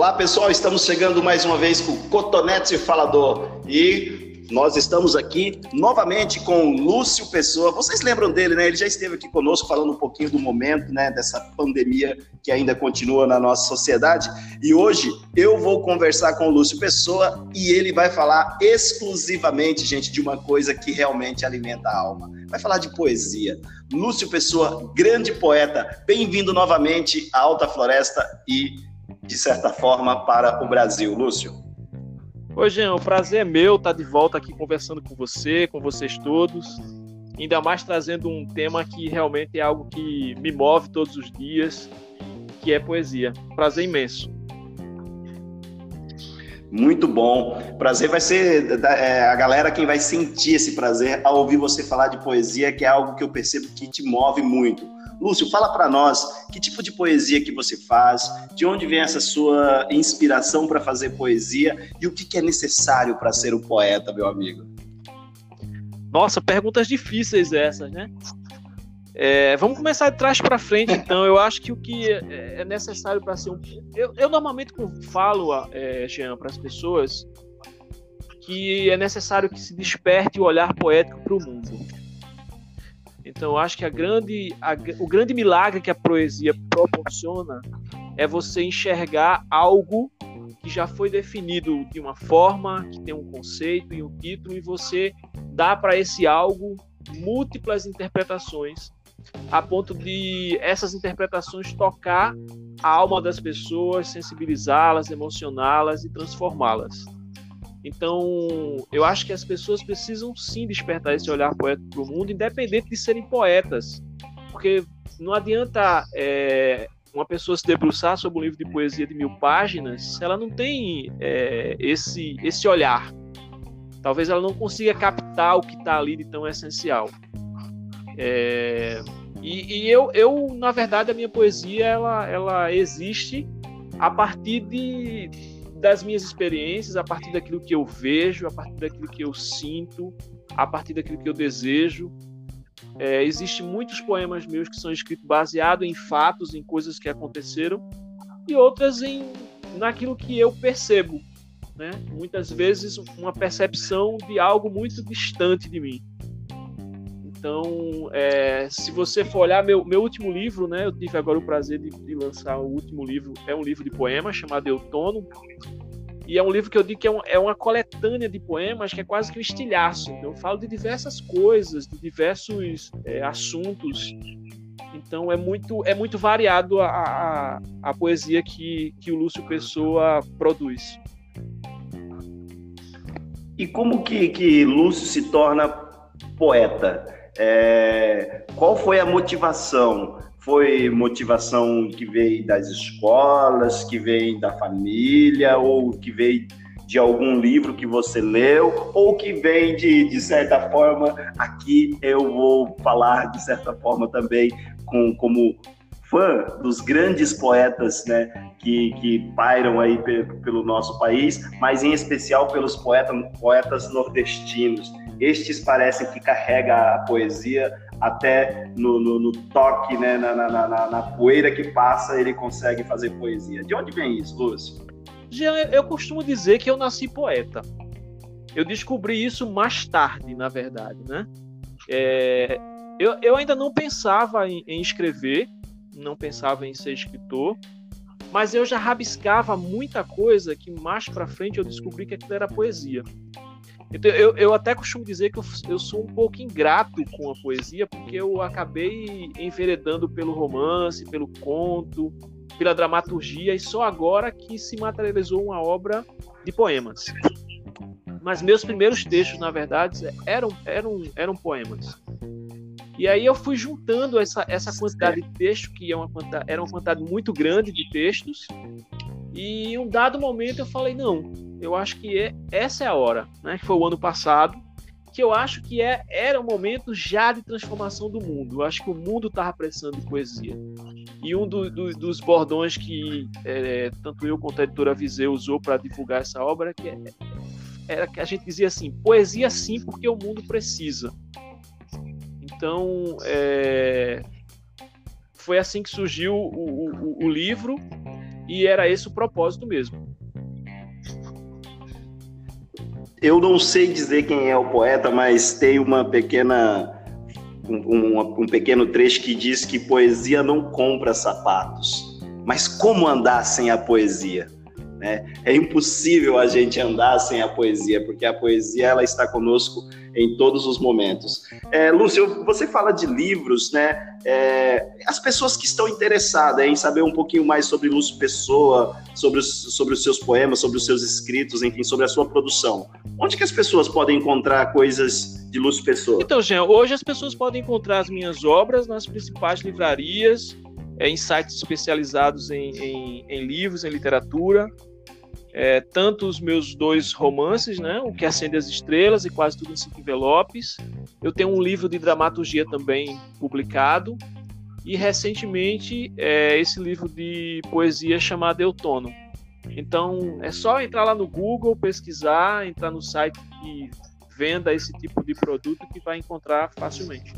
Olá pessoal, estamos chegando mais uma vez com o Cotonete Falador e nós estamos aqui novamente com Lúcio Pessoa. Vocês lembram dele, né? Ele já esteve aqui conosco falando um pouquinho do momento, né, dessa pandemia que ainda continua na nossa sociedade. E hoje eu vou conversar com o Lúcio Pessoa e ele vai falar exclusivamente, gente, de uma coisa que realmente alimenta a alma. Vai falar de poesia. Lúcio Pessoa, grande poeta, bem-vindo novamente à Alta Floresta e de certa forma, para o Brasil. Lúcio. Oi, Jean, o prazer é meu estar de volta aqui conversando com você, com vocês todos. Ainda mais trazendo um tema que realmente é algo que me move todos os dias, que é poesia. Prazer imenso. Muito bom. Prazer vai ser é, a galera quem vai sentir esse prazer ao ouvir você falar de poesia, que é algo que eu percebo que te move muito. Lúcio, fala para nós que tipo de poesia que você faz, de onde vem essa sua inspiração para fazer poesia e o que, que é necessário para ser um poeta, meu amigo. Nossa, perguntas difíceis essas, né? É, vamos começar de trás para frente, então. Eu acho que o que é, é necessário para ser um. Eu, eu normalmente falo, é, Jean, para as pessoas que é necessário que se desperte o olhar poético para o mundo. Então, acho que a grande, a, o grande milagre que a poesia proporciona é você enxergar algo que já foi definido de uma forma, que tem um conceito e um título, e você dá para esse algo múltiplas interpretações, a ponto de essas interpretações tocar a alma das pessoas, sensibilizá-las, emocioná-las e transformá-las. Então, eu acho que as pessoas precisam sim despertar esse olhar poético para o mundo, independente de serem poetas. Porque não adianta é, uma pessoa se debruçar sobre um livro de poesia de mil páginas se ela não tem é, esse, esse olhar. Talvez ela não consiga captar o que está ali de tão essencial. É, e, e eu, eu, na verdade, a minha poesia ela, ela existe a partir de, das minhas experiências, a partir daquilo que eu vejo, a partir daquilo que eu sinto, a partir daquilo que eu desejo. É, Existem muitos poemas meus que são escritos baseados em fatos, em coisas que aconteceram, e outras em naquilo que eu percebo. Né? Muitas vezes uma percepção de algo muito distante de mim. Então, é, se você for olhar meu, meu último livro, né, eu tive agora o prazer de, de, lançar o último livro, é um livro de poemas chamado Eutono, e é um livro que eu digo que é, um, é uma coletânea de poemas que é quase que um estilhaço. Então, eu falo de diversas coisas, de diversos é, assuntos. Então, é muito, é muito variado a, a, a poesia que, que o Lúcio Pessoa produz. E como que, que Lúcio se torna poeta? É, qual foi a motivação? Foi motivação que veio das escolas, que veio da família, ou que veio de algum livro que você leu, ou que vem de, de certa forma, aqui eu vou falar de certa forma também com, como fã dos grandes poetas né, que, que pairam aí pelo nosso país, mas em especial pelos poetas, poetas nordestinos. Estes parecem que carrega a poesia até no, no, no toque, né, na, na, na, na, poeira que passa, ele consegue fazer poesia. De onde vem isso, Lúcio? Jean, eu costumo dizer que eu nasci poeta. Eu descobri isso mais tarde, na verdade, né? É, eu, eu ainda não pensava em, em escrever, não pensava em ser escritor, mas eu já rabiscava muita coisa que mais para frente eu descobri que aquilo era poesia. Então, eu, eu até costumo dizer que eu, eu sou um pouco ingrato com a poesia, porque eu acabei enveredando pelo romance, pelo conto, pela dramaturgia, e só agora que se materializou uma obra de poemas. Mas meus primeiros textos, na verdade, eram, eram, eram poemas. E aí eu fui juntando essa, essa quantidade de texto, que é uma era uma quantidade muito grande de textos, e em um dado momento eu falei, não, eu acho que é, essa é a hora, né? Que foi o ano passado, que eu acho que é, era o momento já de transformação do mundo. Eu acho que o mundo estava precisando de poesia. E um do, do, dos bordões que é, tanto eu quanto a editora Viseu usou para divulgar essa obra que é, era que a gente dizia assim: poesia sim, porque o mundo precisa. Então, é, foi assim que surgiu o, o, o livro. E era esse o propósito mesmo. Eu não sei dizer quem é o poeta, mas tem uma pequena um, um, um, pequeno trecho que diz que poesia não compra sapatos. Mas como andar sem a poesia? Né? É impossível a gente andar sem a poesia, porque a poesia ela está conosco em todos os momentos. É, Lúcio, você fala de livros, né? É, as pessoas que estão interessadas em saber um pouquinho mais sobre Lúcio Pessoa, sobre os, sobre os seus poemas, sobre os seus escritos, enfim, sobre a sua produção, onde que as pessoas podem encontrar coisas de Lúcio Pessoa? Então, Jean, hoje as pessoas podem encontrar as minhas obras nas principais livrarias, é, em sites especializados em, em, em livros, em literatura é, tanto os meus dois romances, né, O que Acende as Estrelas e Quase Tudo em Cinco Envelopes. Eu tenho um livro de dramaturgia também publicado. E recentemente é, esse livro de poesia chamado Eutono. Então é só entrar lá no Google, pesquisar, entrar no site que venda esse tipo de produto que vai encontrar facilmente.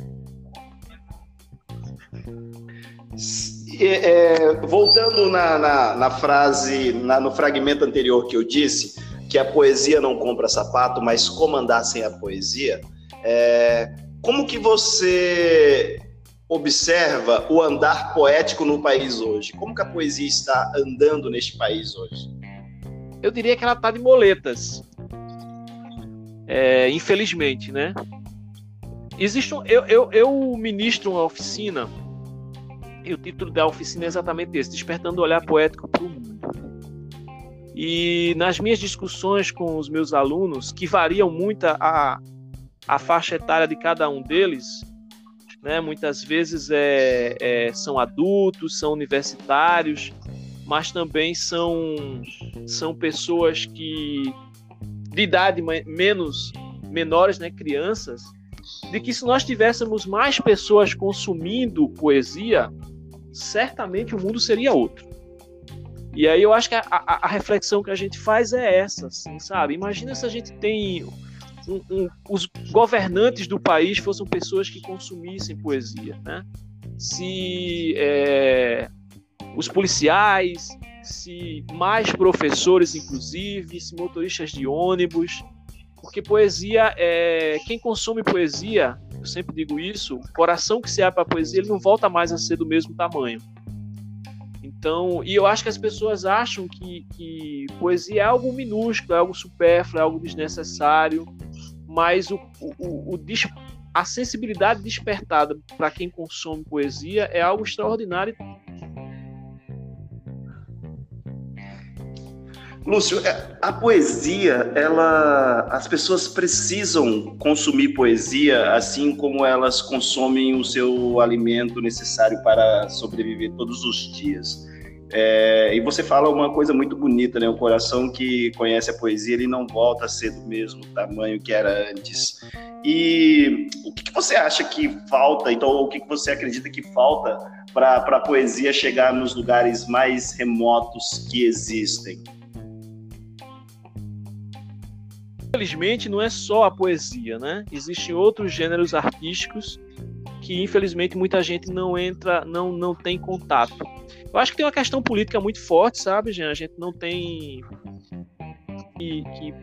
É, voltando na, na, na frase, na, no fragmento anterior que eu disse, que a poesia não compra sapato, mas como andar sem a poesia, é, como que você observa o andar poético no país hoje? Como que a poesia está andando neste país hoje? Eu diria que ela está de moletas. É, infelizmente, né? Existe um, eu, eu, eu ministro uma oficina e o título da oficina é exatamente esse: Despertando o Olhar Poético para o Mundo. E nas minhas discussões com os meus alunos, que variam muito a, a faixa etária de cada um deles, né? muitas vezes é, é, são adultos, são universitários, mas também são, são pessoas que de idade menos menores, né, crianças, de que se nós tivéssemos mais pessoas consumindo poesia, certamente o mundo seria outro. E aí eu acho que a, a, a reflexão que a gente faz é essa, assim, sabe? Imagina se a gente tem um, um, os governantes do país fossem pessoas que consumissem poesia, né? Se é, os policiais, se mais professores, inclusive, se motoristas de ônibus, porque poesia é quem consome poesia eu sempre digo isso, o coração que se abre para a poesia, ele não volta mais a ser do mesmo tamanho. Então, e eu acho que as pessoas acham que, que poesia é algo minúsculo, é algo supérfluo, é algo desnecessário, mas o, o, o, a sensibilidade despertada para quem consome poesia é algo extraordinário Lúcio, é, a poesia, ela, as pessoas precisam consumir poesia assim como elas consomem o seu alimento necessário para sobreviver todos os dias. É, e você fala uma coisa muito bonita, né? O coração que conhece a poesia, ele não volta a ser do mesmo tamanho que era antes. E o que, que você acha que falta, então, o que, que você acredita que falta para a poesia chegar nos lugares mais remotos que existem? Infelizmente, não é só a poesia, né? Existem outros gêneros artísticos que, infelizmente, muita gente não entra, não, não tem contato. Eu acho que tem uma questão política muito forte, sabe? A gente não tem que, que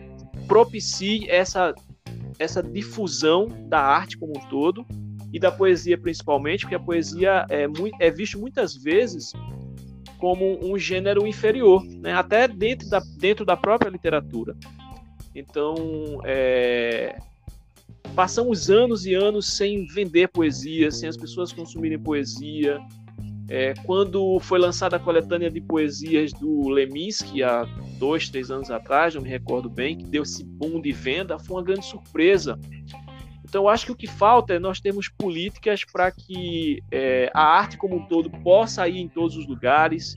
propicie essa, essa difusão da arte como um todo e da poesia principalmente, porque a poesia é, muito, é visto muitas vezes como um gênero inferior, né? até dentro da, dentro da própria literatura. Então, é, passamos anos e anos sem vender poesia, sem as pessoas consumirem poesia. É, quando foi lançada a coletânea de poesias do Leminski, há dois, três anos atrás, não me recordo bem, que deu esse boom de venda, foi uma grande surpresa. Então, eu acho que o que falta é nós termos políticas para que é, a arte como um todo possa ir em todos os lugares.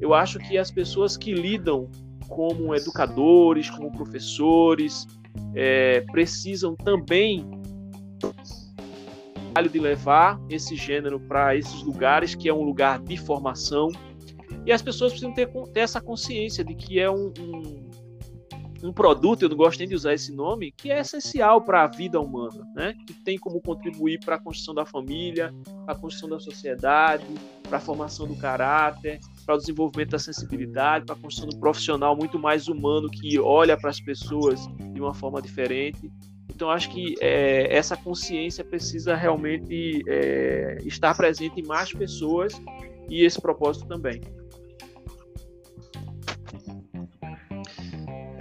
Eu acho que as pessoas que lidam como educadores, como professores, é, precisam também de levar esse gênero para esses lugares, que é um lugar de formação, e as pessoas precisam ter, ter essa consciência de que é um, um, um produto, eu não gosto nem de usar esse nome, que é essencial para a vida humana, né? que tem como contribuir para a construção da família, para a construção da sociedade, para a formação do caráter, para o desenvolvimento da sensibilidade, para a construção do profissional muito mais humano que olha para as pessoas de uma forma diferente. Então, acho que é, essa consciência precisa realmente é, estar presente em mais pessoas e esse propósito também.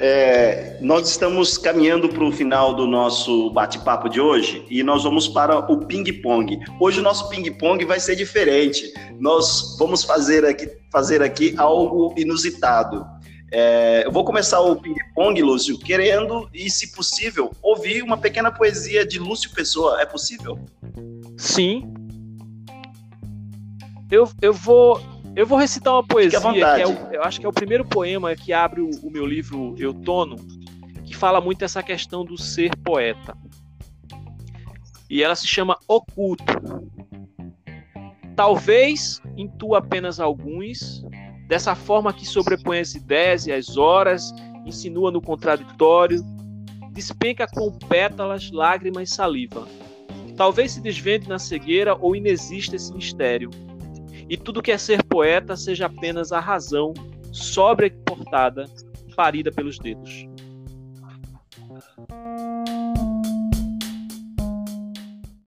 É, nós estamos caminhando para o final do nosso bate-papo de hoje e nós vamos para o ping-pong. Hoje o nosso ping-pong vai ser diferente. Nós vamos fazer aqui, fazer aqui algo inusitado. É, eu vou começar o ping-pong, Lúcio, querendo e, se possível, ouvir uma pequena poesia de Lúcio Pessoa. É possível? Sim. Eu, eu vou eu vou recitar uma poesia, que é o, eu acho que é o primeiro poema que abre o, o meu livro Eutono, que fala muito essa questão do ser poeta. E ela se chama Oculto. Talvez intua apenas alguns, dessa forma que sobrepõe as ideias e as horas, insinua no contraditório, despenca com pétalas, lágrimas e saliva. Talvez se desvende na cegueira ou inexista esse mistério e tudo que é ser poeta seja apenas a razão sobreportada, parida pelos dedos.